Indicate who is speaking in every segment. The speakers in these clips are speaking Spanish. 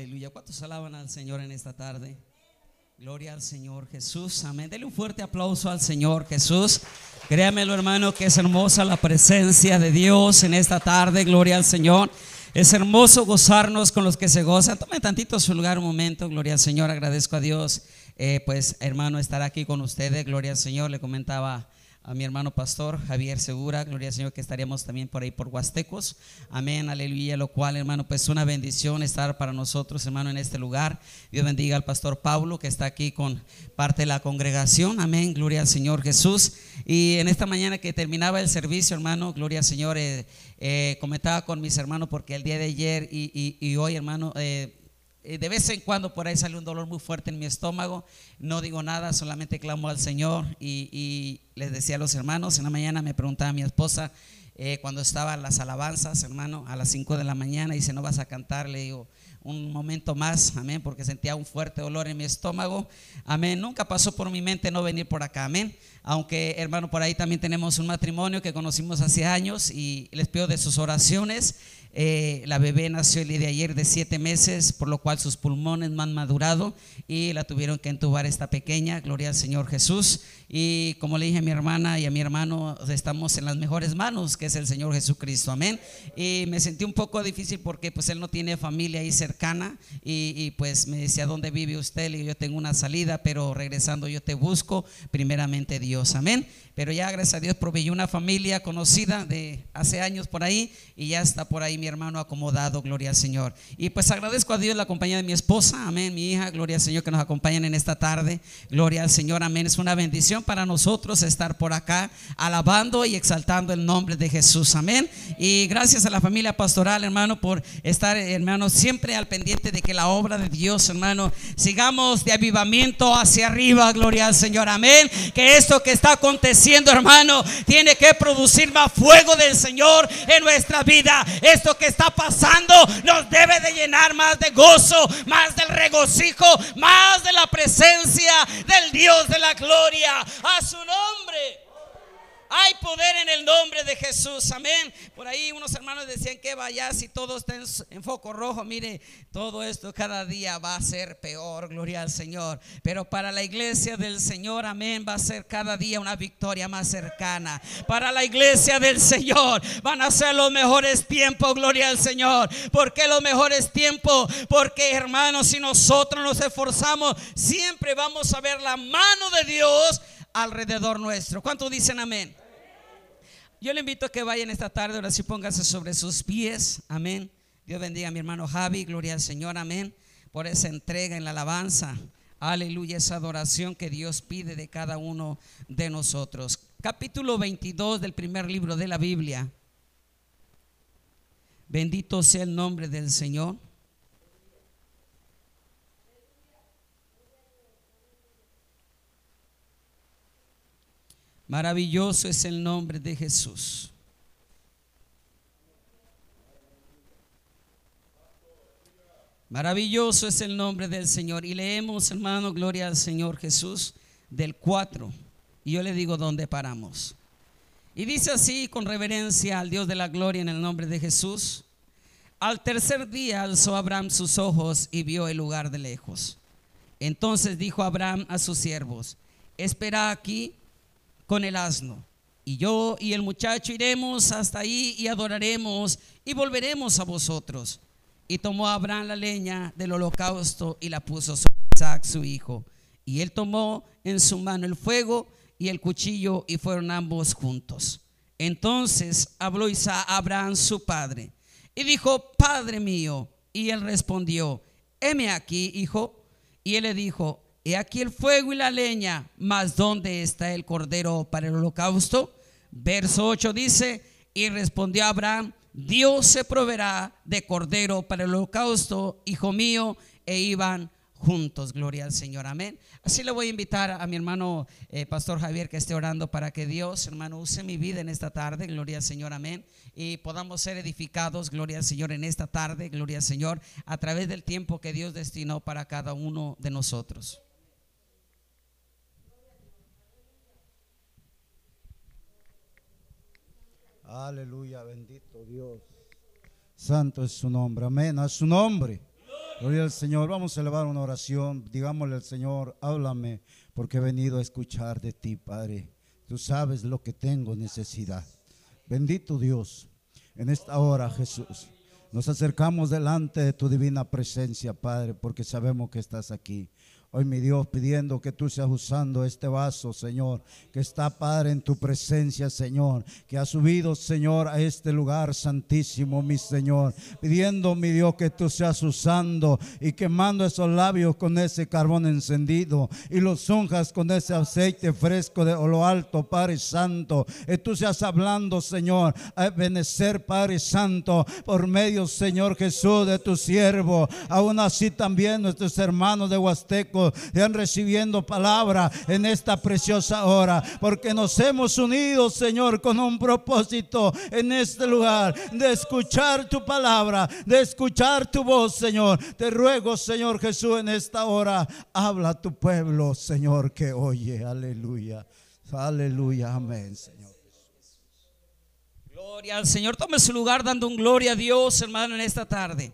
Speaker 1: Aleluya. ¿Cuántos alaban al Señor en esta tarde? Gloria al Señor Jesús. Amén. Dele un fuerte aplauso al Señor Jesús. Créamelo, hermano, que es hermosa la presencia de Dios en esta tarde. Gloria al Señor. Es hermoso gozarnos con los que se gozan. Tome tantito su lugar un momento. Gloria al Señor. Agradezco a Dios. Eh, pues, hermano, estar aquí con ustedes. Gloria al Señor. Le comentaba a mi hermano pastor Javier Segura, gloria al Señor que estaríamos también por ahí por Huastecos, amén, aleluya, lo cual hermano pues una bendición estar para nosotros hermano en este lugar, Dios bendiga al pastor Pablo que está aquí con parte de la congregación, amén, gloria al Señor Jesús, y en esta mañana que terminaba el servicio hermano, gloria al Señor, eh, eh, comentaba con mis hermanos porque el día de ayer y, y, hoy hermano, eh, de vez en cuando por ahí sale un dolor muy fuerte en mi estómago. No digo nada, solamente clamo al Señor. Y, les decía a los hermanos, en la mañana me preguntaba a mi esposa, eh, cuando estaban las alabanzas, hermano, a las 5 de la mañana, dice, ¿no vas a cantar? Le digo, un momento más, amén, porque sentía un fuerte dolor en mi estómago, amén. Nunca pasó por mi mente no venir por acá, amén. Aunque, hermano, por ahí también tenemos un matrimonio que conocimos hace años y les pido de sus oraciones. Eh, la bebé nació el día de ayer de siete meses, por lo cual sus pulmones no han madurado y la tuvieron que entubar esta pequeña, gloria al Señor Jesús. Y como le dije a mi hermana y a mi hermano, estamos en las mejores manos, que es el Señor Jesucristo, amén. Y me sentí un poco difícil porque pues él no tiene familia ahí cercana y, pues me decía, ¿dónde vive usted? Y yo tengo una salida, pero regresando yo te busco, primeramente Dios, amén. Pero ya gracias a Dios proveyó una familia conocida de hace años por ahí y ya está por ahí mi hermano acomodado, gloria al Señor. Y pues agradezco a Dios la compañía de mi esposa, amén, mi hija, gloria al Señor que nos acompañan en esta tarde, gloria al Señor, amén. Es una bendición para nosotros estar por acá alabando y exaltando el nombre de Jesús, amén. Y gracias a la familia pastoral, hermano, por estar, hermano, siempre al pendiente de que la obra de Dios, hermano, sigamos de avivamiento hacia arriba, gloria al Señor, amén. Que esto que está aconteciendo, hermano, tiene que producir más fuego del Señor en nuestra vida. Esto que está pasando nos debe de llenar más de gozo, más del regocijo, más de la presencia del Dios de la gloria. A su nombre. Hay poder en el nombre de Jesús. Amén. Por ahí unos hermanos decían que vaya si todo está en, foco rojo. Mire, todo esto cada día va a ser peor. Gloria al Señor. Pero para la iglesia del Señor, amén, va a ser cada día una victoria más cercana. Para la iglesia del Señor van a ser los mejores tiempos. Gloria al Señor. ¿Por qué los mejores tiempos? Porque hermanos, si nosotros nos esforzamos, siempre vamos a ver la mano de Dios alrededor nuestro. ¿Cuántos dicen amén? Yo le invito a que vayan esta tarde, ahora sí póngase sobre sus pies. Amén. Dios bendiga a mi hermano Javi, gloria al Señor, amén. Por esa entrega en la alabanza. Aleluya, esa adoración que Dios pide de cada uno de nosotros. Capítulo 22 del primer libro de la Biblia. Bendito sea el nombre del Señor. Maravilloso es el nombre de Jesús. Maravilloso es el nombre del Señor. Y leemos, hermano, gloria al Señor Jesús, del 4. Y yo le digo dónde paramos. Y dice así con reverencia al Dios de la gloria en el nombre de Jesús. Al tercer día alzó Abraham sus ojos y vio el lugar de lejos. Entonces dijo Abraham a sus siervos, espera aquí con el asno. Y yo y el muchacho iremos hasta ahí y adoraremos y volveremos a vosotros. Y tomó Abraham la leña del holocausto y la puso sobre Isaac su hijo. Y él tomó en su mano el fuego y el cuchillo y fueron ambos juntos. Entonces habló Isaac a Abraham su padre y dijo, Padre mío. Y él respondió, heme aquí, hijo. Y él le dijo, He aquí el fuego y la leña, mas ¿dónde está el cordero para el holocausto? Verso 8 dice, y respondió Abraham, Dios se proveerá de cordero para el holocausto, hijo mío, e iban juntos. Gloria al Señor, amén. Así le voy a invitar a mi hermano eh, Pastor Javier que esté orando para que Dios, hermano, use mi vida en esta tarde. Gloria al Señor, amén. Y podamos ser edificados, gloria al Señor, en esta tarde, gloria al Señor, a través del tiempo que Dios destinó para cada uno de nosotros.
Speaker 2: Aleluya, bendito Dios. Santo es su nombre, amén, a su nombre. Gloria al Señor. Vamos a elevar una oración. Digámosle al Señor, háblame, porque he venido a escuchar de ti, Padre. Tú sabes lo que tengo necesidad. Bendito Dios, en esta hora, Jesús. Nos acercamos delante de tu divina presencia, Padre, porque sabemos que estás aquí. Hoy, mi Dios, pidiendo que tú seas usando este vaso, Señor, que está, Padre, en tu presencia, Señor, que ha subido, Señor, a este lugar santísimo, mi Señor. Pidiendo, mi Dios, que tú seas usando y quemando esos labios con ese carbón encendido y los unjas con ese aceite fresco de lo alto, Padre Santo. Y tú seas hablando, Señor, a benecer, Padre Santo, por medio, Señor Jesús, de tu siervo. Aún así también nuestros hermanos de Huasteco sean recibiendo palabra en esta preciosa hora, porque nos hemos unido, Señor, con un propósito en este lugar de escuchar tu palabra, de escuchar tu voz, Señor. Te ruego, Señor Jesús, en esta hora, habla a tu pueblo, Señor, que oye. Aleluya. Aleluya. Amén, Señor.
Speaker 1: Gloria al Señor. Tome su lugar dando un gloria a Dios, hermano, en esta tarde.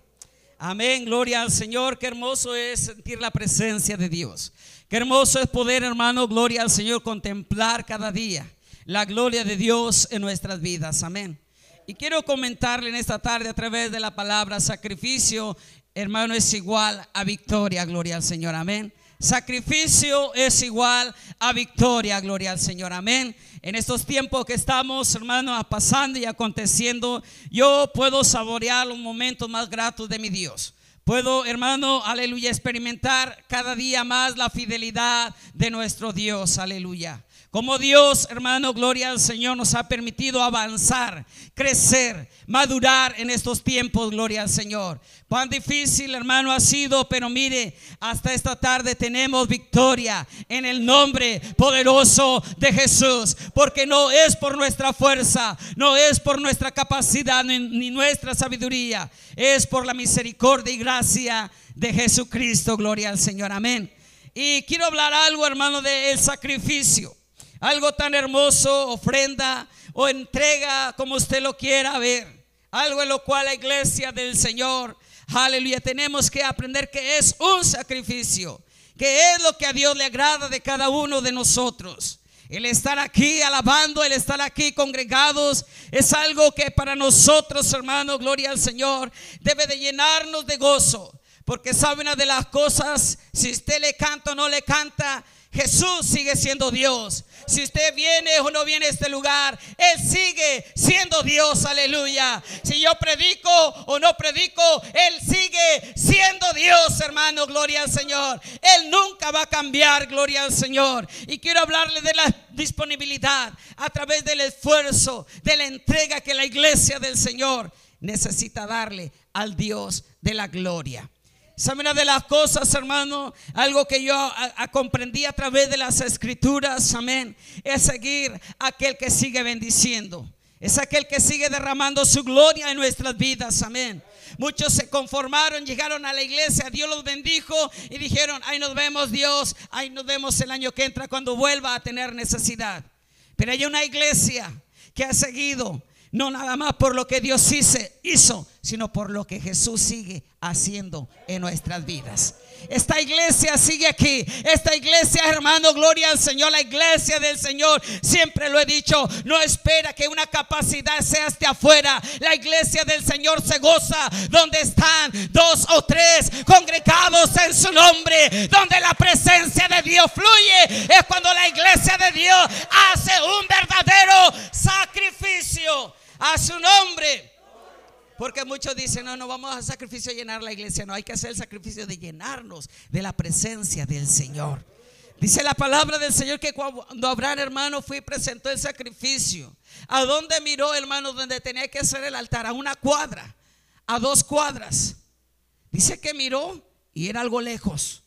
Speaker 1: Amén, gloria al Señor. Qué hermoso es sentir la presencia de Dios. Qué hermoso es poder, hermano, gloria al Señor, contemplar cada día la gloria de Dios en nuestras vidas. Amén. Y quiero comentarle en esta tarde a través de la palabra sacrificio, hermano, es igual a victoria, gloria al Señor. Amén. Sacrificio es igual a victoria, gloria al Señor. Amén. En estos tiempos que estamos, hermano, pasando y aconteciendo, yo puedo saborear los momentos más gratos de mi Dios. Puedo, hermano, aleluya, experimentar cada día más la fidelidad de nuestro Dios, aleluya. Como Dios, hermano, gloria al Señor, nos ha permitido avanzar, crecer, madurar en estos tiempos, gloria al Señor. Cuán difícil, hermano, ha sido, pero mire, hasta esta tarde tenemos victoria en el nombre poderoso de Jesús, porque no es por nuestra fuerza, no es por nuestra capacidad ni, nuestra sabiduría, es por la misericordia y gracia de Jesucristo, gloria al Señor, amén. Y quiero hablar algo, hermano, del sacrificio. Algo tan hermoso, ofrenda o entrega como usted lo quiera ver. Algo en lo cual la iglesia del Señor, aleluya, tenemos que aprender que es un sacrificio, que es lo que a Dios le agrada de cada uno de nosotros. El estar aquí alabando, el estar aquí congregados, es algo que para nosotros, hermanos, gloria al Señor, debe de llenarnos de gozo. Porque sabe una de las cosas, si usted le canta o no le canta, Jesús sigue siendo Dios. Si usted viene o no viene a este lugar, Él sigue siendo Dios, aleluya. Si yo predico o no predico, Él sigue siendo Dios, hermano, gloria al Señor. Él nunca va a cambiar, gloria al Señor. Y quiero hablarle de la disponibilidad a través del esfuerzo, de la entrega que la iglesia del Señor necesita darle al Dios de la gloria. ¿Sabe una de las cosas, hermano? Algo que yo a, comprendí a través de las escrituras, amén, es seguir aquel que sigue bendiciendo. Es aquel que sigue derramando su gloria en nuestras vidas, amén. Muchos se conformaron, llegaron a la iglesia, Dios los bendijo y dijeron, ahí nos vemos Dios, ahí nos vemos el año que entra cuando vuelva a tener necesidad. Pero hay una iglesia que ha seguido no nada más por lo que Dios hizo, sino por lo que Jesús sigue haciendo en nuestras vidas. Esta iglesia sigue aquí. Esta iglesia, hermano, gloria al Señor. La iglesia del Señor, siempre lo he dicho, no espera que una capacidad sea hasta afuera. La iglesia del Señor se goza donde están dos o tres congregados en su nombre. Donde la presencia de Dios fluye. Es cuando la iglesia de Dios hace un verdadero sacrificio a su nombre. Porque muchos dicen, no, no vamos a sacrificio llenar la iglesia. No, hay que hacer el sacrificio de llenarnos de la presencia del Señor. Dice la palabra del Señor que cuando Abraham, hermano, fue y presentó el sacrificio. ¿A dónde miró, hermano, donde tenía que hacer el altar? A una cuadra, a dos cuadras. Dice que miró y era algo lejos.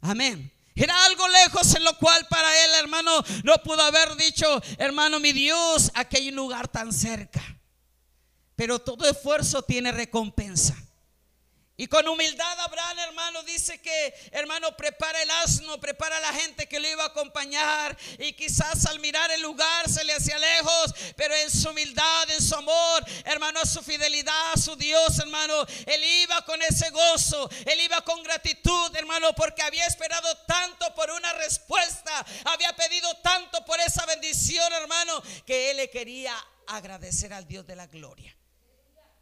Speaker 1: Amén. Era algo lejos en lo cual para él, hermano, no pudo haber dicho, hermano, mi Dios, un lugar tan cerca. Pero todo esfuerzo tiene recompensa. Y con humildad Abraham, hermano, dice que, hermano, prepara el asno, prepara la gente que le iba a acompañar. Y quizás al mirar el lugar se le hacía lejos, pero en su humildad, en su amor, hermano, a su fidelidad a su Dios, hermano, él iba con ese gozo, él iba con gratitud, hermano, porque había esperado tanto por una respuesta, había pedido tanto por esa bendición, hermano, que él le quería agradecer al Dios de la gloria,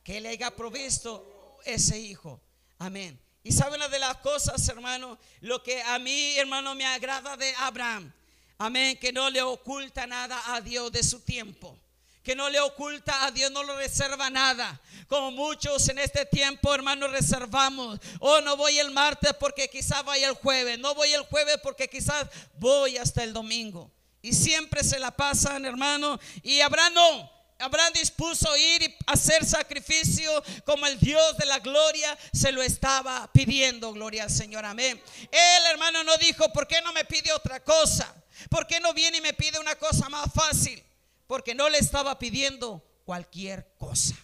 Speaker 1: que le haya provisto ese hijo. Amén. Y saben una de las cosas, hermano, lo que a mí, hermano, me agrada de Abraham. Amén, que no le oculta nada a Dios de su tiempo que no le oculta a Dios, no lo reserva nada. Como muchos en este tiempo, hermano, reservamos. Oh, no voy el martes porque quizás vaya el jueves. No voy el jueves porque quizás voy hasta el domingo. Y siempre se la pasan, hermano. Y Abraham no. Abraham dispuso ir y hacer sacrificio como el Dios de la gloria se lo estaba pidiendo, gloria al Señor, amén. Él, hermano, no dijo, ¿por qué no me pide otra cosa? ¿Por qué no viene y me pide una cosa más fácil? porque no le estaba pidiendo cualquier cosa.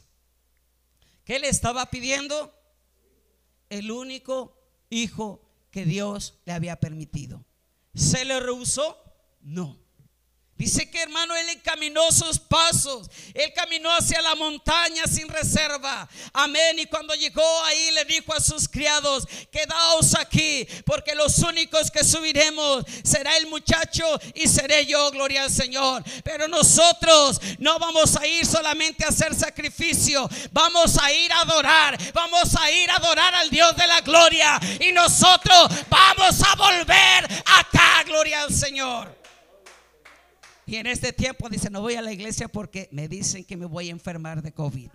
Speaker 1: ¿Qué le estaba pidiendo? El único hijo que Dios le había permitido. ¿Se le rehusó? No. Dice que hermano, él encaminó sus pasos. Él caminó hacia la montaña sin reserva. Amén. Y cuando llegó ahí le dijo a sus criados, quedaos aquí, porque los únicos que subiremos será el muchacho y seré yo, gloria al Señor. Pero nosotros no vamos a ir solamente a hacer sacrificio, vamos a ir a adorar, vamos a ir a adorar al Dios de la gloria. Y nosotros vamos a volver acá, gloria al Señor. Y en este tiempo dice, no voy a la iglesia porque me dicen que me voy a enfermar de COVID.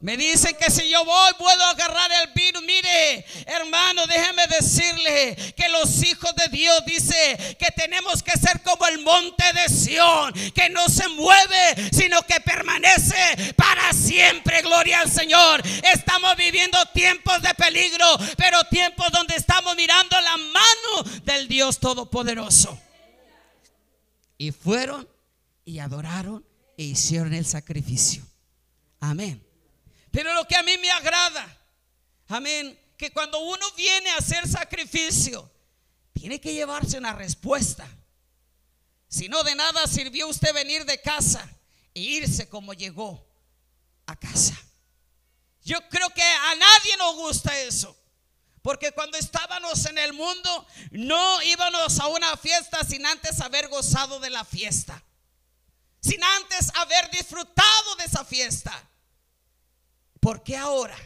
Speaker 1: Me dicen que si yo voy puedo agarrar el virus. Mire, hermano, déjeme decirle que los hijos de Dios dice que tenemos que ser como el monte de Sión, que no se mueve, sino que permanece para siempre. Gloria al Señor. Estamos viviendo tiempos de peligro, pero tiempos donde estamos mirando la mano del Dios Todopoderoso. Y fueron y adoraron e hicieron el sacrificio. Amén. Pero lo que a mí me agrada, amén, que cuando uno viene a hacer sacrificio, tiene que llevarse una respuesta. Si no, de nada sirvió usted venir de casa e irse como llegó a casa. Yo creo que a nadie nos gusta eso. Porque cuando estábamos en el mundo, no íbamos a una fiesta sin antes haber gozado de la fiesta. Sin antes haber disfrutado de esa fiesta. ¿Por qué ahora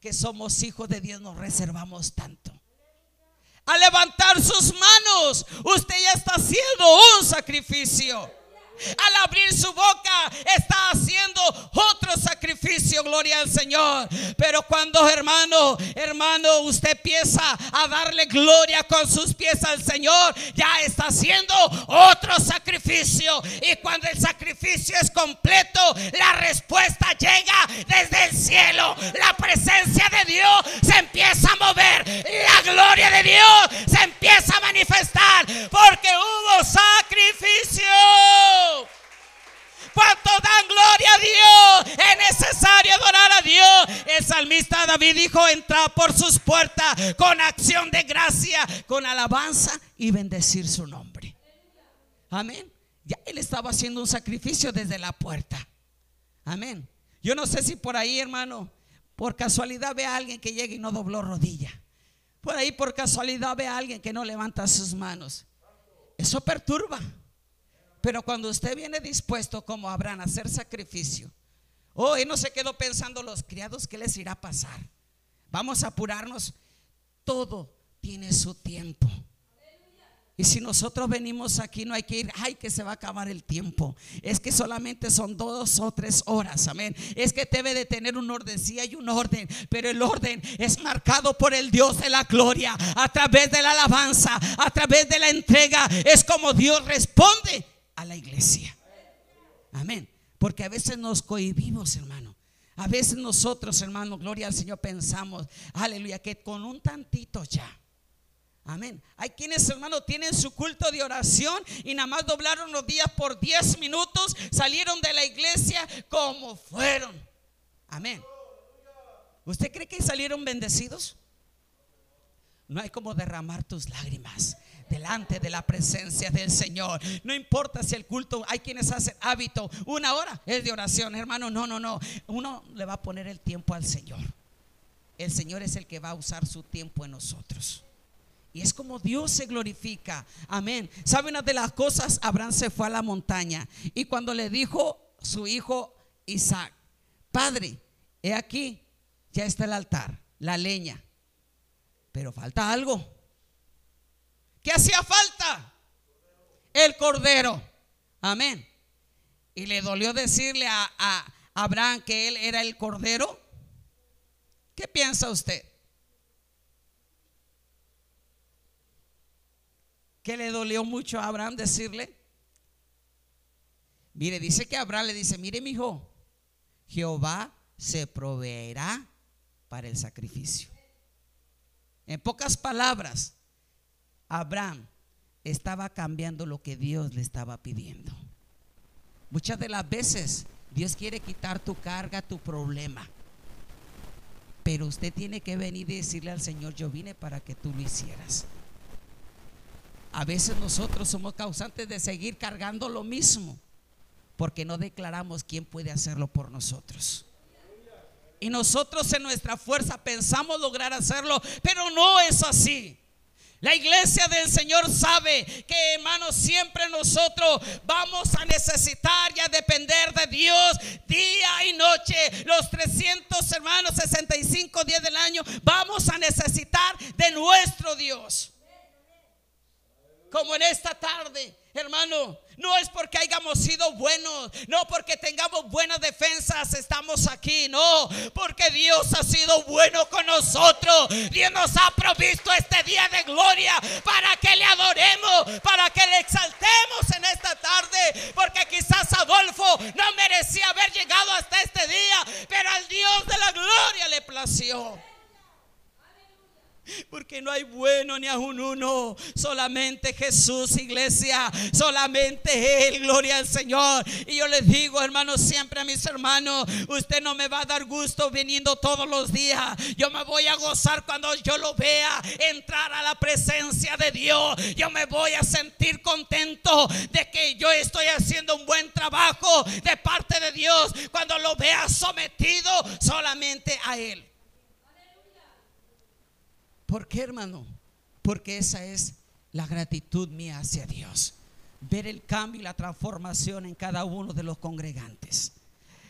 Speaker 1: que somos hijos de Dios nos reservamos tanto? A levantar sus manos, usted ya está haciendo un sacrificio. Al abrir su boca está haciendo otro sacrificio, gloria al Señor. Pero cuando hermano, hermano, usted empieza a darle gloria con sus pies al Señor, ya está haciendo otro sacrificio. Y cuando el sacrificio es completo, la respuesta llega desde el cielo. La presencia de Dios se empieza a mover. La gloria de Dios se empieza a manifestar porque hubo sacrificio. ¿Cuánto dan gloria a Dios? Es necesario adorar a Dios. El salmista David dijo, entra por sus puertas con acción de gracia, con alabanza y bendecir su nombre. Amén. Ya él estaba haciendo un sacrificio desde la puerta. Amén. Yo no sé si por ahí, hermano, por casualidad ve a alguien que llega y no dobló rodilla. Por ahí por casualidad ve a alguien que no levanta sus manos. Eso perturba. Pero cuando usted viene dispuesto como Abraham a hacer sacrificio, oh, no se quedó pensando los criados, ¿qué les irá a pasar? Vamos a apurarnos. Todo tiene su tiempo. Y si nosotros venimos aquí, no hay que ir, ay, que se va a acabar el tiempo. Es que solamente son dos o tres horas, amén. Es que debe de tener un orden, sí hay un orden, pero el orden es marcado por el Dios de la gloria, a través de la alabanza, a través de la entrega. Es como Dios responde a la iglesia. Amén. Porque a veces nos cohibimos, hermano. A veces nosotros, hermano, gloria al Señor, pensamos, aleluya, que con un tantito ya Amén. Hay quienes, hermano, tienen su culto de oración y nada más doblaron los días por 10 minutos, salieron de la iglesia como fueron. Amén. ¿Usted cree que salieron bendecidos? No hay como derramar tus lágrimas. Delante de la presencia del Señor. No importa si el culto, hay quienes hacen hábito, una hora es de oración, hermano, no, no, no. Uno le va a poner el tiempo al Señor. El Señor es el que va a usar su tiempo en nosotros. Y es como Dios se glorifica. Amén. ¿Sabe una de las cosas? Abraham se fue a la montaña. Y cuando le dijo su hijo Isaac, Padre, he aquí, ya está el altar, la leña. Pero falta algo. ¿Qué hacía falta? El cordero. Amén. Y le dolió decirle a, a Abraham que él era el cordero. ¿Qué piensa usted? ¿Qué le dolió mucho a Abraham decirle? Mire, dice que Abraham le dice, mire mi hijo, Jehová se proveerá para el sacrificio. En pocas palabras, Abraham estaba cambiando lo que Dios le estaba pidiendo. Muchas de las veces Dios quiere quitar tu carga, tu problema. Pero usted tiene que venir y decirle al Señor, yo vine para que tú lo hicieras. A veces nosotros somos causantes de seguir cargando lo mismo porque no declaramos quién puede hacerlo por nosotros. Y nosotros en nuestra fuerza pensamos lograr hacerlo, pero no es así. La iglesia del Señor sabe que, hermanos, siempre nosotros vamos a necesitar y a depender de Dios día y noche. Los 300, hermanos, 65 días del año, vamos a necesitar de nuestro Dios como en esta tarde, hermano. No es porque hayamos sido buenos, no porque tengamos buenas defensas, estamos aquí, no, porque Dios ha sido bueno con nosotros. Dios nos ha provisto este día de gloria para que le adoremos, para que le exaltemos en esta tarde, porque quizás Adolfo no merecía haber llegado hasta este día, pero al Dios de la gloria le plació. Porque no hay bueno ni aún uno. Solamente Jesús, iglesia. Solamente Él. Gloria al Señor. Y yo les digo, hermanos, siempre a mis hermanos, usted no me va a dar gusto viniendo todos los días. Yo me voy a gozar cuando yo lo vea entrar a la presencia de Dios. Yo me voy a sentir contento de que yo estoy haciendo un buen trabajo de parte de Dios. Cuando lo vea sometido solamente a Él. ¿Por qué, hermano? Porque esa es la gratitud mía hacia Dios. Ver el cambio y la transformación en cada uno de los congregantes.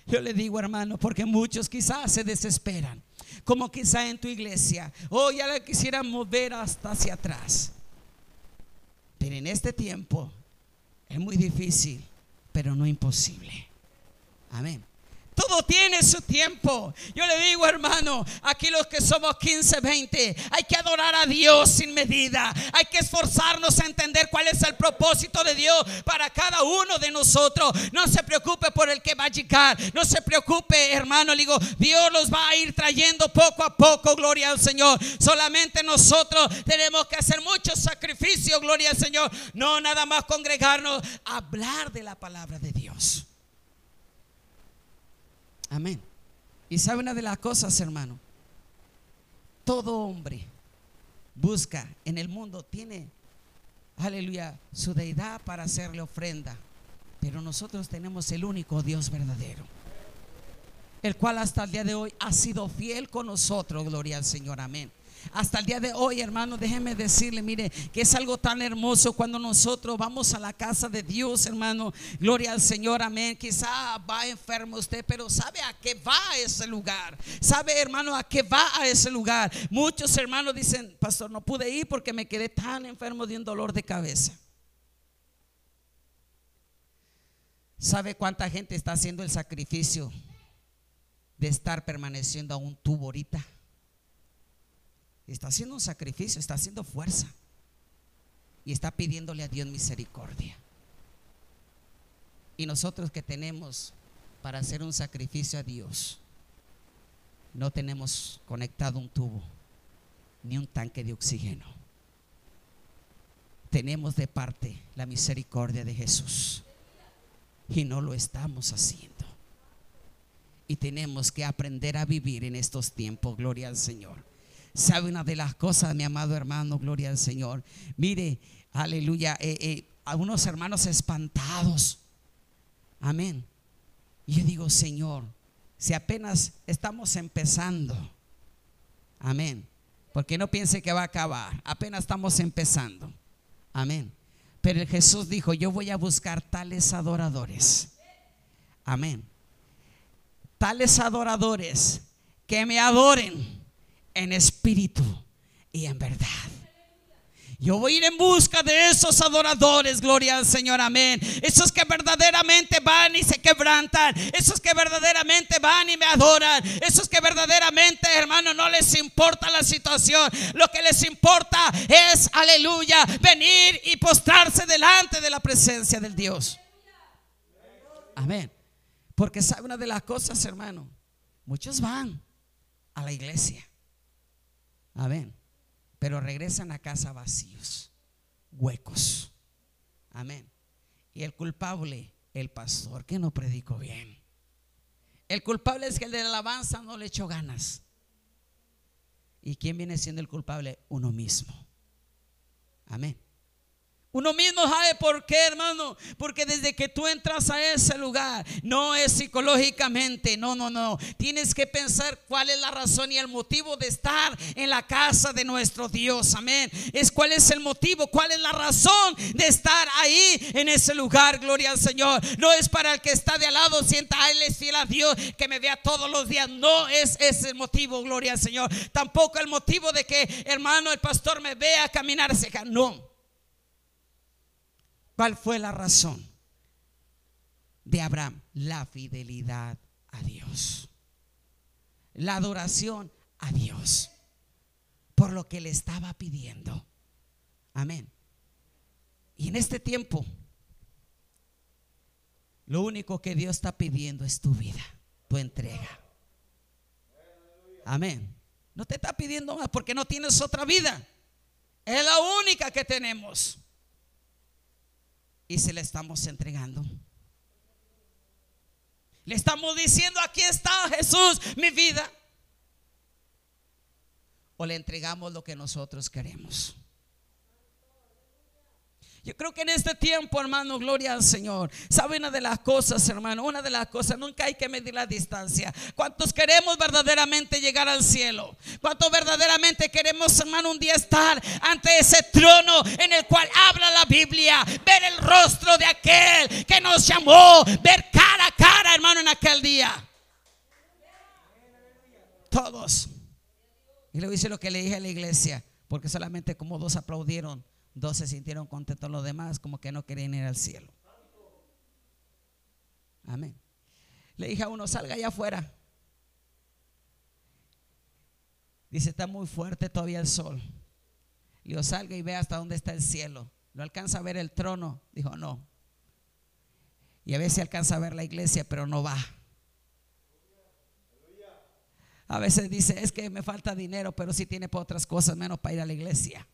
Speaker 1: Yo le digo, hermano, porque muchos quizás se desesperan. Como quizá en tu iglesia. Oh, ya la quisieran mover hasta hacia atrás. Pero en este tiempo es muy difícil, pero no imposible. Amén. Todo tiene su tiempo. Yo le digo, hermano, aquí los que somos 15, 20, hay que adorar a Dios sin medida. Hay que esforzarnos a entender cuál es el propósito de Dios para cada uno de nosotros. No se preocupe por el que va a llegar. No se preocupe, hermano. Le digo, Dios los va a ir trayendo poco a poco, gloria al Señor. Solamente nosotros tenemos que hacer mucho sacrificio, gloria al Señor. No nada más congregarnos, hablar de la palabra de Dios. Amén. Y sabe una de las cosas, hermano. Todo hombre busca en el mundo, tiene, aleluya, su deidad para hacerle ofrenda. Pero nosotros tenemos el único Dios verdadero. El cual hasta el día de hoy ha sido fiel con nosotros. Gloria al Señor. Amén. Hasta el día de hoy, hermano, déjeme decirle, mire, que es algo tan hermoso cuando nosotros vamos a la casa de Dios, hermano. Gloria al Señor, amén. Quizá va enfermo usted, pero ¿sabe a qué va a ese lugar? ¿Sabe, hermano, a qué va a ese lugar? Muchos hermanos dicen, pastor, no pude ir porque me quedé tan enfermo de un dolor de cabeza. ¿Sabe cuánta gente está haciendo el sacrificio de estar permaneciendo a un tubo ahorita? Está haciendo un sacrificio, está haciendo fuerza. Y está pidiéndole a Dios misericordia. Y nosotros que tenemos para hacer un sacrificio a Dios, no tenemos conectado un tubo ni un tanque de oxígeno. Tenemos de parte la misericordia de Jesús y no lo estamos haciendo. Y tenemos que aprender a vivir en estos tiempos, gloria al Señor sabe una de las cosas, mi amado hermano, gloria al Señor. Mire, aleluya, eh, eh, algunos hermanos espantados. Amén. Y yo digo, Señor, si apenas estamos empezando, amén. Porque no piense que va a acabar, apenas estamos empezando. Amén. Pero Jesús dijo, yo voy a buscar tales adoradores. Amén. Tales adoradores que me adoren en espíritu y en verdad. Yo voy a ir en busca de esos adoradores, gloria al Señor, amén. Esos que verdaderamente van y se quebrantan. Esos que verdaderamente van y me adoran. Esos que verdaderamente, hermano, no les importa la situación. Lo que les importa es, aleluya, venir y postrarse delante de la presencia del Dios. Amén. Porque sabe una de las cosas, hermano. Muchos van a la iglesia. Amén pero regresan a casa vacíos, huecos. Amén. Y el culpable, el pastor que no predicó bien. El culpable es que el de la alabanza no le echó ganas. ¿Y quién viene siendo el culpable? Uno mismo. Amén. Uno mismo sabe por qué, hermano. Porque desde que tú entras a ese lugar, no es psicológicamente, no, no, no. Tienes que pensar cuál es la razón y el motivo de estar en la casa de nuestro Dios. Amén. Es cuál es el motivo, cuál es la razón de estar ahí en ese lugar. Gloria al Señor. No es para el que está de al lado, sienta, a él es fiel a Dios, que me vea todos los días. No es ese el motivo, gloria al Señor. Tampoco el motivo de que, hermano, el pastor me vea caminar. No. ¿Cuál fue la razón de Abraham? La fidelidad a Dios. La adoración a Dios. Por lo que le estaba pidiendo. Amén. Y en este tiempo, lo único que Dios está pidiendo es tu vida, tu entrega. Amén. No te está pidiendo más porque no tienes otra vida. Es la única que tenemos y se le estamos entregando. Le estamos diciendo, aquí está Jesús, mi vida. O le entregamos lo que nosotros queremos. Yo creo que en este tiempo, hermano, gloria al Señor. ¿Sabe una de las cosas, hermano? Una de las cosas, nunca hay que medir la distancia. ¿Cuántos queremos verdaderamente llegar al cielo? ¿Cuántos verdaderamente queremos, hermano, un día estar ante ese trono en el cual habla la Biblia? Ver el rostro de aquel que nos llamó, ver cara a cara, hermano, en aquel día. Todos. Y le dice lo que le dije a la iglesia, porque solamente como dos aplaudieron Dos se sintieron contentos, los demás como que no querían ir al cielo. Amén. Le dije a uno, salga allá afuera. Dice, está muy fuerte todavía el sol. Le digo, salga y ve hasta dónde está el cielo. ¿Lo alcanza a ver el trono? Dijo, no. Y a veces alcanza a ver la iglesia, pero no va. A veces dice, es que me falta dinero, pero sí tiene para otras cosas, menos para ir a la iglesia.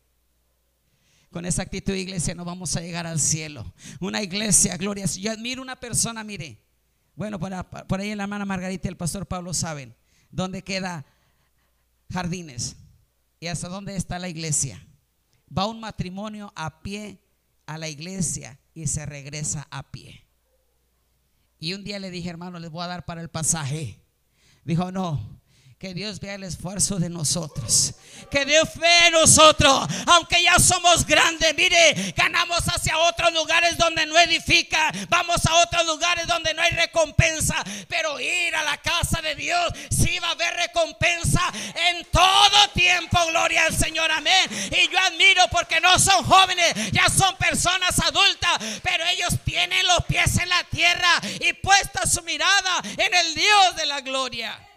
Speaker 1: Con esa actitud, iglesia, no vamos a llegar al cielo. Una iglesia, gloria. Yo admiro una persona, mire. Bueno, por, por ahí la hermana Margarita y el pastor Pablo saben dónde queda Jardines y hasta dónde está la iglesia. Va un matrimonio a pie a la iglesia y se regresa a pie. Y un día le dije, hermano, les voy a dar para el pasaje. Dijo, no, que Dios vea el esfuerzo de nosotros. Que Dios vea en nosotros. Aunque ya somos grandes, mire, ganamos hacia otros lugares donde no edifica. Vamos a otros lugares donde no hay recompensa. Pero ir a la casa de Dios, sí va a haber recompensa en todo tiempo. Gloria al Señor, amén. Y yo admiro porque no son jóvenes, ya son personas adultas. Pero ellos tienen los pies en la tierra y puesta su mirada en el Dios de la gloria.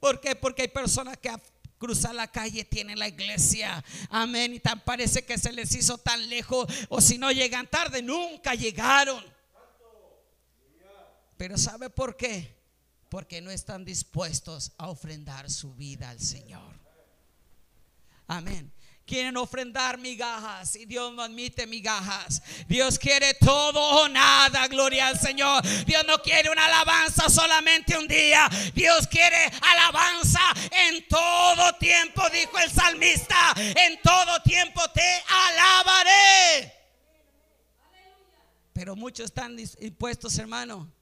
Speaker 1: ¿Por qué? Porque hay personas que cruzar la calle tienen la iglesia. Amén. Y tan parece que se les hizo tan lejos. O si no llegan tarde, nunca llegaron. Pero ¿sabe por qué? Porque no están dispuestos a ofrendar su vida al Señor. Amén. Quieren ofrendar migajas y Dios no admite migajas. Dios quiere todo o nada, gloria al Señor. Dios no quiere una alabanza solamente un día. Dios quiere alabanza en todo tiempo, dijo el salmista. En todo tiempo te alabaré. Pero muchos están dispuestos, hermano.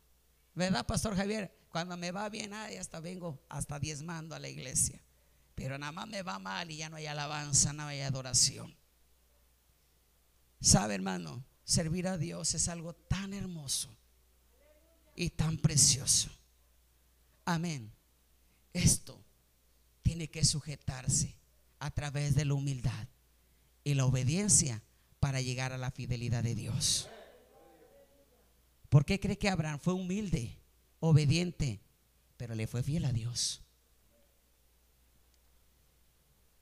Speaker 1: ¿Verdad, Pastor Javier? Cuando me va bien, ay, hasta vengo hasta diezmando a la iglesia. Pero nada más me va mal y ya no hay alabanza, no hay adoración. ¿Sabe, hermano? Servir a Dios es algo tan hermoso y tan precioso. Amén. Esto tiene que sujetarse a través de la humildad y la obediencia para llegar a la fidelidad de Dios. ¿Por qué cree que Abraham fue humilde, obediente, pero le fue fiel a Dios?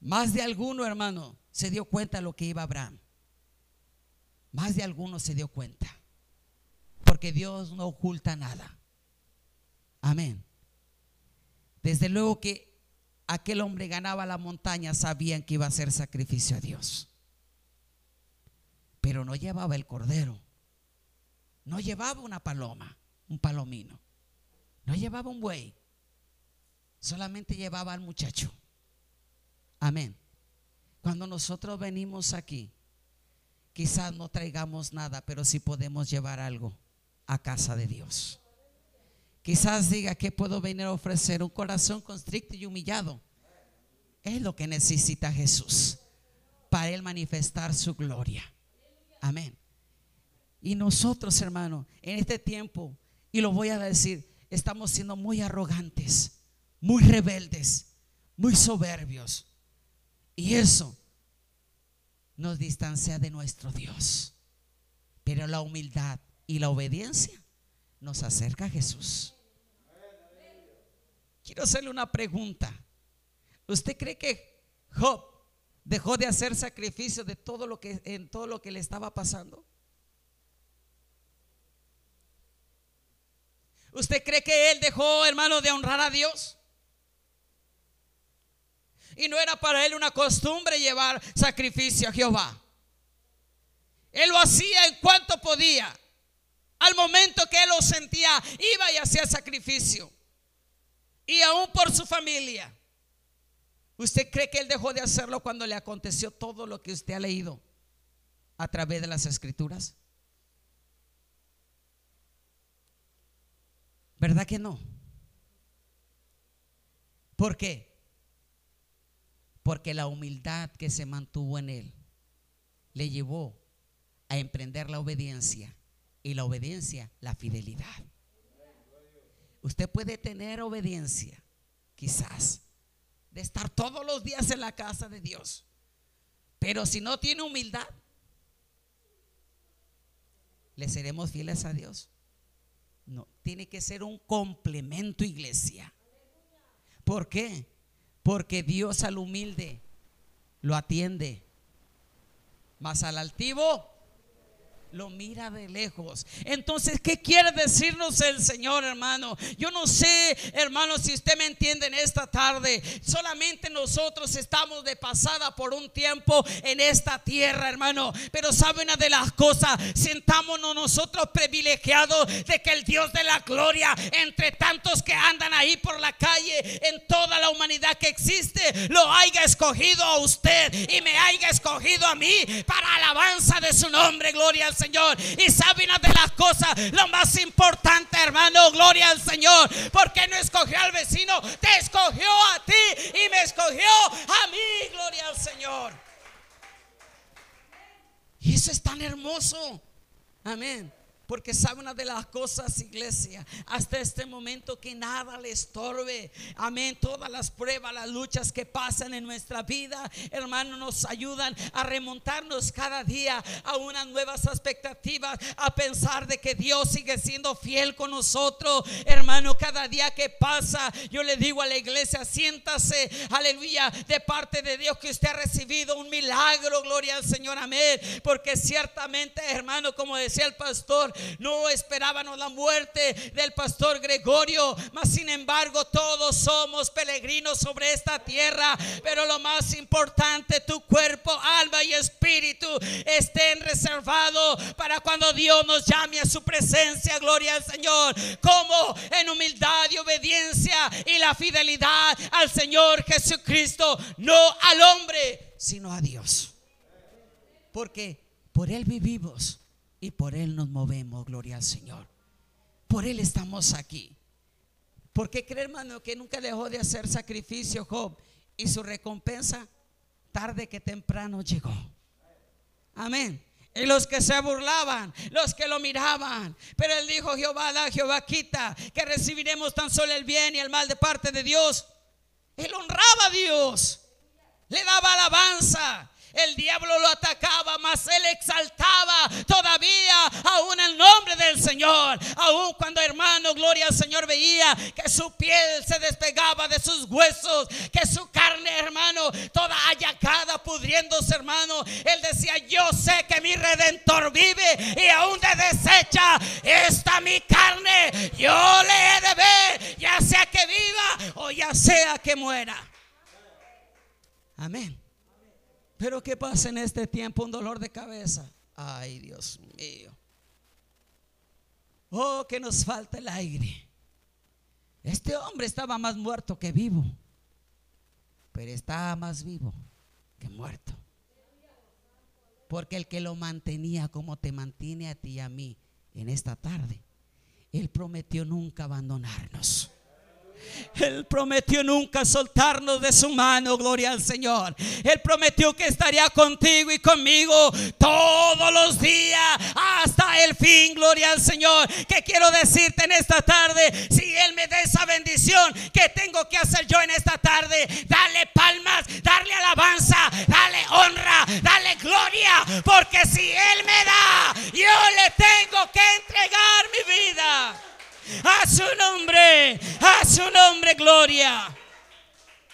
Speaker 1: Más de alguno, hermano, se dio cuenta de lo que iba Abraham. Más de alguno se dio cuenta. Porque Dios no oculta nada. Amén. Desde luego que aquel hombre ganaba la montaña, sabían que iba a hacer sacrificio a Dios. Pero no llevaba el cordero. No llevaba una paloma, un palomino. No llevaba un buey. Solamente llevaba al muchacho. Amén. Cuando nosotros venimos aquí, quizás no traigamos nada, pero sí podemos llevar algo a casa de Dios. Quizás diga que puedo venir a ofrecer un corazón constricto y humillado. Es lo que necesita Jesús para Él manifestar su gloria. Amén. Y nosotros, hermano, en este tiempo, y lo voy a decir, estamos siendo muy arrogantes, muy rebeldes, muy soberbios. Y eso nos distancia de nuestro Dios. Pero la humildad y la obediencia nos acerca a Jesús. Quiero hacerle una pregunta. ¿Usted cree que Job dejó de hacer sacrificio de todo lo que en todo lo que le estaba pasando? ¿Usted cree que él dejó, hermano, de honrar a Dios? Y no era para él una costumbre llevar sacrificio a Jehová. Él lo hacía en cuanto podía. Al momento que él lo sentía, iba y hacía sacrificio. Y aún por su familia. ¿Usted cree que él dejó de hacerlo cuando le aconteció todo lo que usted ha leído a través de las escrituras? ¿Verdad que no? ¿Por qué? Porque la humildad que se mantuvo en él le llevó a emprender la obediencia y la obediencia la fidelidad. Usted puede tener obediencia, quizás, de estar todos los días en la casa de Dios, pero si no tiene humildad, ¿le seremos fieles a Dios? No, tiene que ser un complemento, iglesia. ¿Por qué? Porque Dios al humilde lo atiende, mas al altivo lo mira de lejos. Entonces, ¿qué quiere decirnos el Señor, hermano? Yo no sé, hermano, si usted me entiende en esta tarde. Solamente nosotros estamos de pasada por un tiempo en esta tierra, hermano. Pero sabe una de las cosas, sentámonos nosotros privilegiados de que el Dios de la gloria, entre tantos que andan ahí por la calle, en toda la humanidad que existe, lo haya escogido a usted y me haya escogido a mí para alabanza de su nombre, gloria al Señor. Señor. Y sabe una de las cosas, lo más importante, hermano, gloria al Señor. Porque no escogió al vecino, te escogió a ti y me escogió a mí, gloria al Señor. Y eso es tan hermoso. Amén. Porque sabe una de las cosas, iglesia, hasta este momento que nada le estorbe. Amén. Todas las pruebas, las luchas que pasan en nuestra vida, hermano, nos ayudan a remontarnos cada día a unas nuevas expectativas, a pensar de que Dios sigue siendo fiel con nosotros. Hermano, cada día que pasa, yo le digo a la iglesia, siéntase, aleluya, de parte de Dios que usted ha recibido un milagro, gloria al Señor, amén. Porque ciertamente, hermano, como decía el pastor, No esperábamos la muerte del pastor Gregorio, mas sin embargo todos somos peregrinos sobre esta tierra. Pero lo más importante, tu cuerpo, alma y espíritu estén reservados para cuando Dios nos llame a su presencia. Gloria al Señor. Como en humildad y obediencia y la fidelidad al Señor Jesucristo, no al hombre, sino a Dios. Porque por Él vivimos y por Él nos movemos, gloria al Señor. Por Él estamos aquí. Porque cree, hermano, que nunca dejó de hacer sacrificio Job y su recompensa tarde que temprano llegó. Amén. Y los que se burlaban, los que lo miraban. Pero él dijo, Jehová da, Jehová quita, que recibiremos tan solo el bien y el mal de parte de Dios. Él honraba a Dios, le daba alabanza, el diablo lo atacaba, mas él exaltaba todavía aún el nombre del Señor. Aún cuando hermano, gloria al Señor, veía que su piel se despegaba de sus huesos, que su carne, hermano, toda hallacada, pudriéndose, hermano. Él decía, yo sé que mi redentor vive y aún de desecha está mi carne. Yo le he de ver, ya sea que viva o ya sea que muera. Amén. Pero ¿qué pasa en este tiempo? Un dolor de cabeza. Ay, Dios mío. Oh, que nos falta el aire. Este hombre estaba más muerto que vivo. Pero estaba más vivo que muerto. Porque el que lo mantenía como te mantiene a ti y a mí en esta tarde, Él prometió nunca abandonarnos. Él prometió nunca soltarnos de su mano, gloria al Señor. Él prometió que estaría contigo y conmigo todos los días hasta el fin, gloria al Señor. Que quiero decirte en esta tarde, si Él me da esa bendición, ¿qué tengo que hacer yo en esta tarde? Dale palmas, darle alabanza, dale honra, dale gloria, porque si Él me da, yo le tengo que entregar. A su nombre, a su nombre, gloria.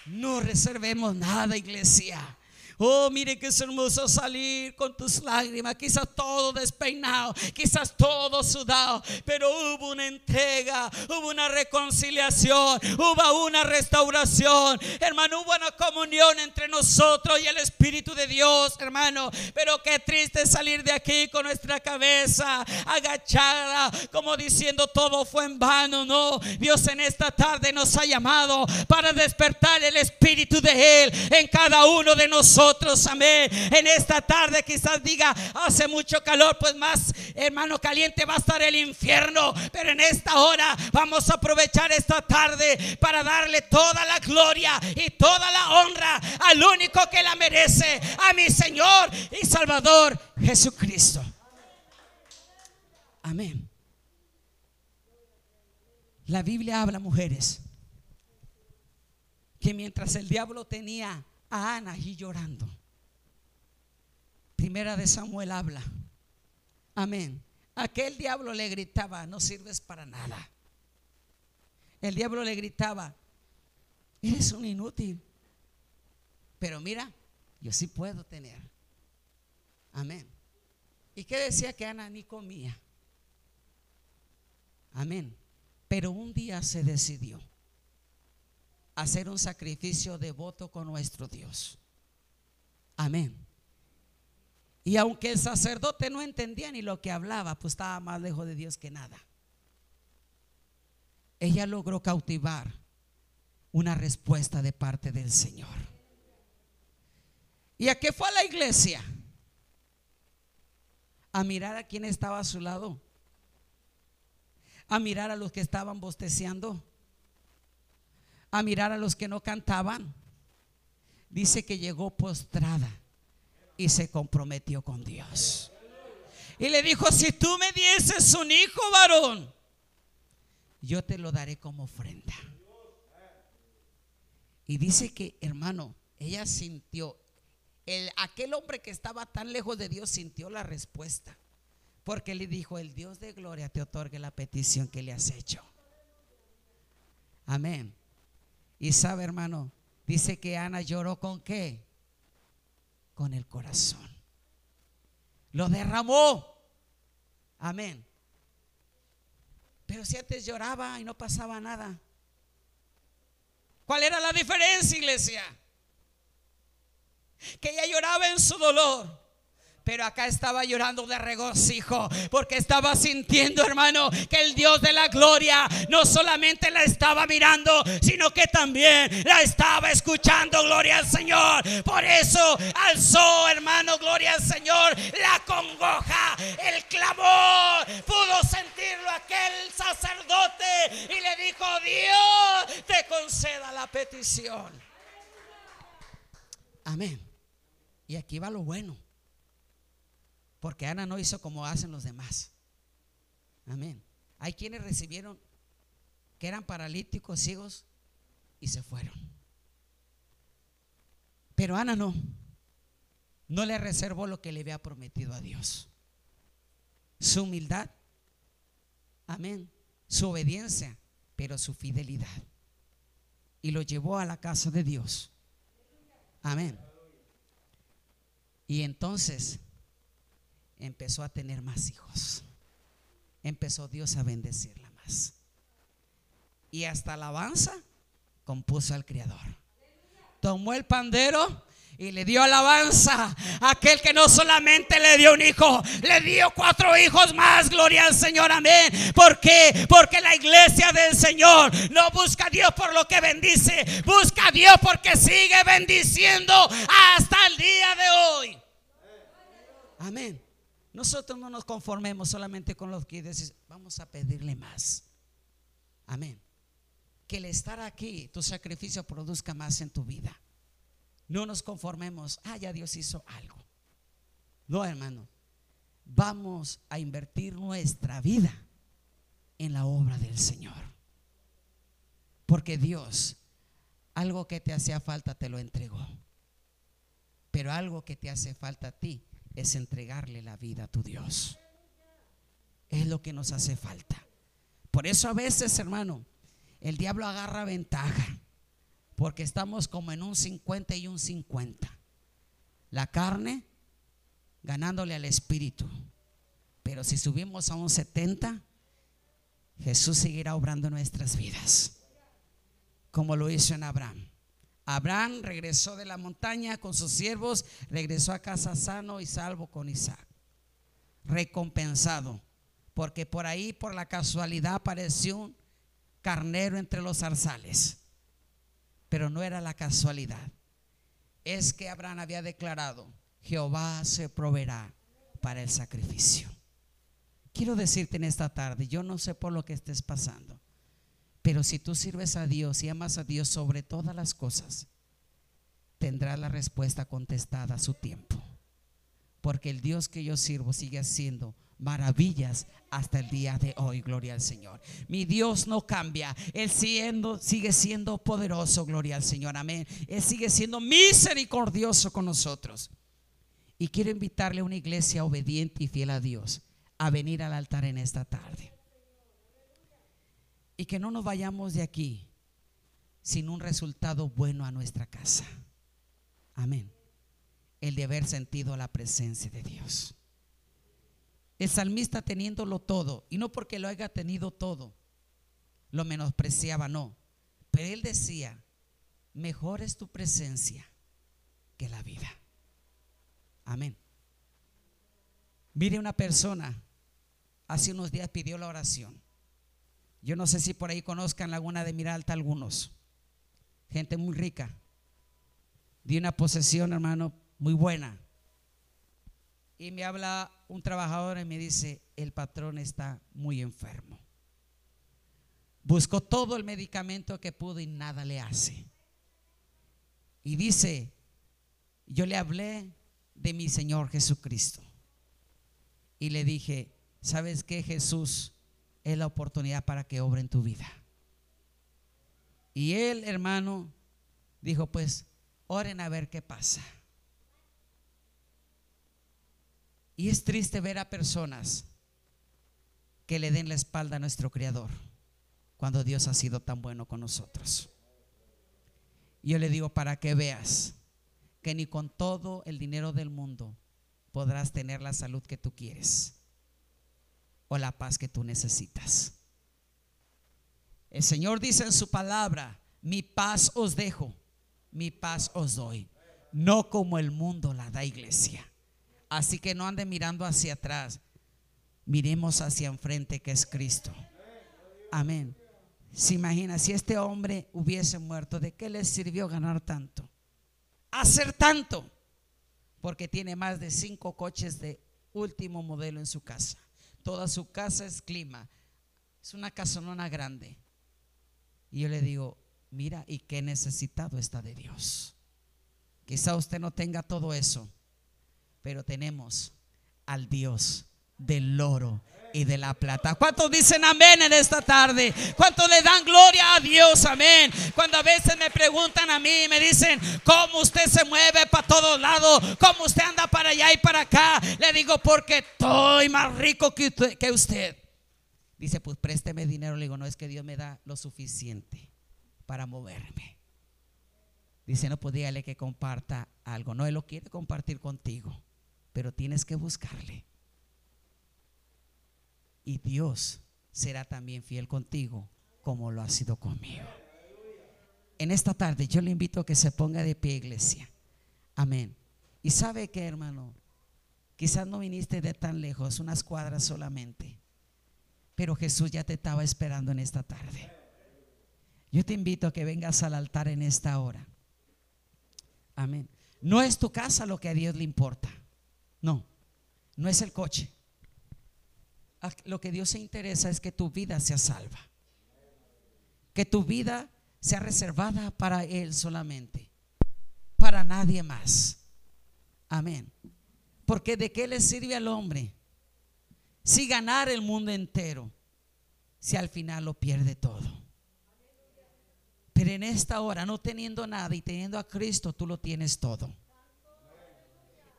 Speaker 1: No reservemos nada, iglesia. Oh, mire que es hermoso salir con tus lágrimas, quizás todo despeinado, quizás todo sudado, pero hubo una entrega, hubo una reconciliación, hubo una restauración, hermano, hubo una comunión entre nosotros y el Espíritu de Dios, hermano. Pero qué triste salir de aquí con nuestra cabeza agachada, como diciendo todo fue en vano, no. Dios en esta tarde nos ha llamado para despertar el Espíritu de Él en cada uno de nosotros amén. En esta tarde quizás diga, hace mucho calor, pues más, hermano, caliente va a estar el infierno. Pero en esta hora vamos a aprovechar esta tarde para darle toda la gloria y toda la honra al único que la merece, a mi Señor y Salvador Jesucristo. Amén. La Biblia habla, mujeres, que mientras el diablo tenía a Ana y llorando. Primera de Samuel habla. Amén. Aquel diablo le gritaba, no sirves para nada. El diablo le gritaba, eres un inútil. Pero mira, yo sí puedo tener. Amén. ¿Y qué decía que Ana ni comía? Amén. Pero un día se decidió hacer un sacrificio devoto con nuestro Dios. Amén. Y aunque el sacerdote no entendía ni lo que hablaba, pues estaba más lejos de Dios que nada. Ella logró cautivar una respuesta de parte del Señor. ¿Y a qué fue a la iglesia? A mirar a quien estaba a su lado. A mirar a los que estaban bosteceando a mirar a los que no cantaban. Dice que llegó postrada y se comprometió con Dios. Y le dijo, si tú me dieses un hijo varón, yo te lo daré como ofrenda. Y dice que, hermano, ella sintió, el, aquel hombre que estaba tan lejos de Dios sintió la respuesta. Porque le dijo, el Dios de gloria te otorgue la petición que le has hecho. Amén. Y sabe, hermano, dice que Ana lloró con qué? Con el corazón. Lo derramó. Amén. Pero si antes lloraba y no pasaba nada. ¿Cuál era la diferencia, iglesia? Que ella lloraba en su dolor. Pero acá estaba llorando de regocijo porque estaba sintiendo, hermano, que el Dios de la gloria no solamente la estaba mirando, sino que también la estaba escuchando, gloria al Señor. Por eso alzó, hermano, gloria al Señor, la congoja, el clamor. Pudo sentirlo aquel sacerdote y le dijo, Dios te conceda la petición. Amén. Y aquí va lo bueno. Porque Ana no hizo como hacen los demás. Amén. Hay quienes recibieron que eran paralíticos, ciegos y se fueron. Pero Ana no. No le reservó lo que le había prometido a Dios. Su humildad. Amén. Su obediencia, pero su fidelidad. Y lo llevó a la casa de Dios. Amén. Y entonces empezó a tener más hijos. Empezó Dios a bendecirla más. Y hasta alabanza compuso al Creador. Tomó el pandero y le dio alabanza a aquel que no solamente le dio un hijo, le dio cuatro hijos más. Gloria al Señor, amén. ¿Por qué? Porque la iglesia del Señor no busca a Dios por lo que bendice, busca a Dios porque sigue bendiciendo hasta el día de hoy. Amén. Nosotros no nos conformemos solamente con lo que dices, vamos a pedirle más. Amén. Que el estar aquí, tu sacrificio produzca más en tu vida. No nos conformemos, ah, ya Dios hizo algo. No, hermano. Vamos a invertir nuestra vida en la obra del Señor. Porque Dios, algo que te hacía falta, te lo entregó. Pero algo que te hace falta a ti, es entregarle la vida a tu Dios. Es lo que nos hace falta. Por eso a veces, hermano, el diablo agarra ventaja. Porque estamos como en un 50 y un 50. La carne ganándole al espíritu. Pero si subimos a un 70, Jesús seguirá obrando nuestras vidas. Como lo hizo en Abraham. Abraham regresó de la montaña con sus siervos, regresó a casa sano y salvo con Isaac. Recompensado, porque por ahí, por la casualidad, apareció un carnero entre los zarzales. Pero no era la casualidad. Es que Abraham había declarado, Jehová se proveerá para el sacrificio. Quiero decirte en esta tarde, yo no sé por lo que estés pasando. Pero si tú sirves a Dios y amas a Dios sobre todas las cosas, tendrás la respuesta contestada a su tiempo. Porque el Dios que yo sirvo sigue haciendo maravillas hasta el día de hoy, gloria al Señor. Mi Dios no cambia, Él siendo, sigue siendo poderoso, gloria al Señor, amén. Él sigue siendo misericordioso con nosotros. Y quiero invitarle a una iglesia obediente y fiel a Dios a venir al altar en esta tarde y que no nos vayamos de aquí sin un resultado bueno a nuestra casa. Amén. El de haber sentido la presencia de Dios. El salmista teniéndolo todo, y no porque lo haya tenido todo, lo menospreciaba, no. Pero él decía, mejor es tu presencia que la vida. Amén. Mire una persona, hace unos días pidió la oración. Yo no sé si por ahí conozcan Laguna de Miralta algunos. Gente muy rica. De una posesión, hermano, muy buena. Y me habla un trabajador y me dice, el patrón está muy enfermo. Buscó todo el medicamento que pudo y nada le hace. Y dice, yo le hablé de mi Señor Jesucristo. Y le dije, ¿sabes qué Jesús? Es la oportunidad para que obre en tu vida. Y él, hermano, dijo, pues, oren a ver qué pasa. Y es triste ver a personas que le den la espalda a nuestro Creador cuando Dios ha sido tan bueno con nosotros. Yo le digo para que veas que ni con todo el dinero del mundo podrás tener la salud que tú quieres o la paz que tú necesitas. El Señor dice en su palabra, mi paz os dejo, mi paz os doy. No como el mundo la da iglesia. Así que no ande mirando hacia atrás. Miremos hacia enfrente que es Cristo. Amén. Se imagina, si este hombre hubiese muerto, ¿de qué le sirvió ganar tanto? Hacer tanto. Porque tiene más de cinco coches de último modelo en su casa. Toda su casa es clima. Es una casonona grande. Y yo le digo, mira, ¿y qué necesitado está de Dios? Quizá usted no tenga todo eso, pero tenemos al Dios del oro y de la plata. ¿Cuántos dicen amén en esta tarde? ¿Cuántos le dan gloria a Dios? Amén. Cuando a veces me preguntan a mí me dicen, ¿cómo usted se mueve para todos lados? ¿Cómo usted anda para allá y para acá? Le digo, porque estoy más rico que usted. Que usted. Dice, pues présteme dinero. Le digo, no es que Dios me da lo suficiente para moverme. Dice, no, pues dígale que comparta algo. No, Él lo quiere compartir contigo, pero tienes que buscarle y Dios será también fiel contigo como lo ha sido conmigo. En esta tarde yo le invito a que se ponga de pie, iglesia. Amén. Y sabe que, hermano, quizás no viniste de tan lejos, unas cuadras solamente, pero Jesús ya te estaba esperando en esta tarde. Yo te invito a que vengas al altar en esta hora. Amén. No es tu casa lo que a Dios le importa. No, no es el coche lo que Dios se interesa es que tu vida sea salva. Que tu vida sea reservada para Él solamente. Para nadie más. Amén. Porque de qué le sirve al hombre si ganar el mundo entero, si al final lo pierde todo. Pero en esta hora, no teniendo nada y teniendo a Cristo, tú lo tienes todo.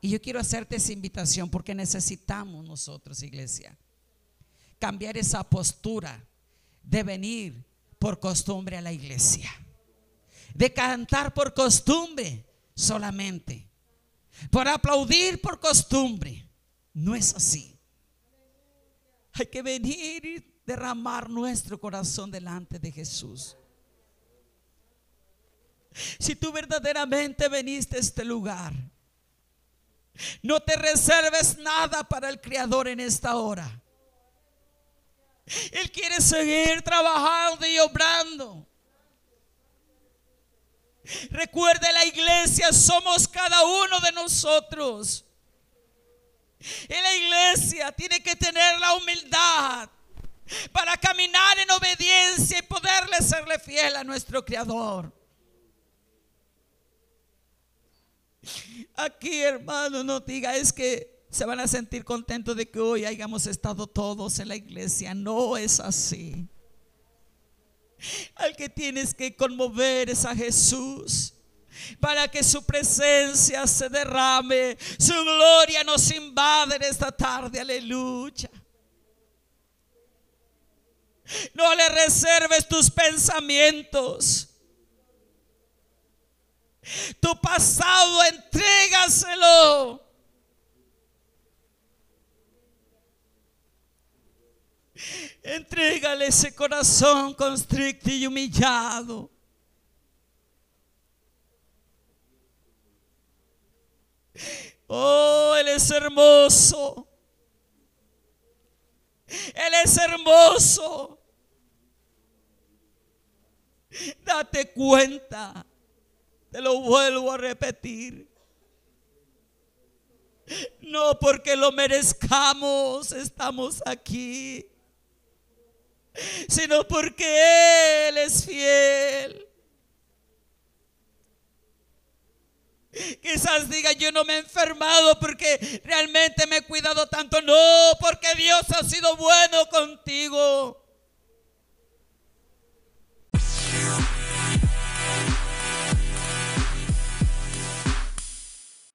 Speaker 1: Y yo quiero hacerte esa invitación porque necesitamos nosotros, iglesia cambiar esa postura de venir por costumbre a la iglesia, de cantar por costumbre solamente, por aplaudir por costumbre. No es así. Hay que venir y derramar nuestro corazón delante de Jesús. Si tú verdaderamente veniste a este lugar, no te reserves nada para el Creador en esta hora. Él quiere seguir trabajando y obrando. Recuerde la iglesia, somos cada uno de nosotros. Y la iglesia tiene que tener la humildad para caminar en obediencia y poderle serle fiel a nuestro Creador. Aquí, hermano, no diga, es que se van a sentir contentos de que hoy hayamos estado todos en la iglesia. No es así. Al que tienes que conmover es a Jesús para que su presencia se derrame, su gloria nos invade en esta tarde, aleluya. No le reserves tus pensamientos. Tu pasado, entrégaselo Entrégale ese corazón constricto y humillado. Oh, Él es hermoso. Él es hermoso. Date cuenta. Te lo vuelvo a repetir. No porque lo merezcamos, estamos aquí sino porque Él es fiel. Quizás diga, yo no me he enfermado porque realmente me he cuidado tanto. No, porque Dios ha sido bueno contigo.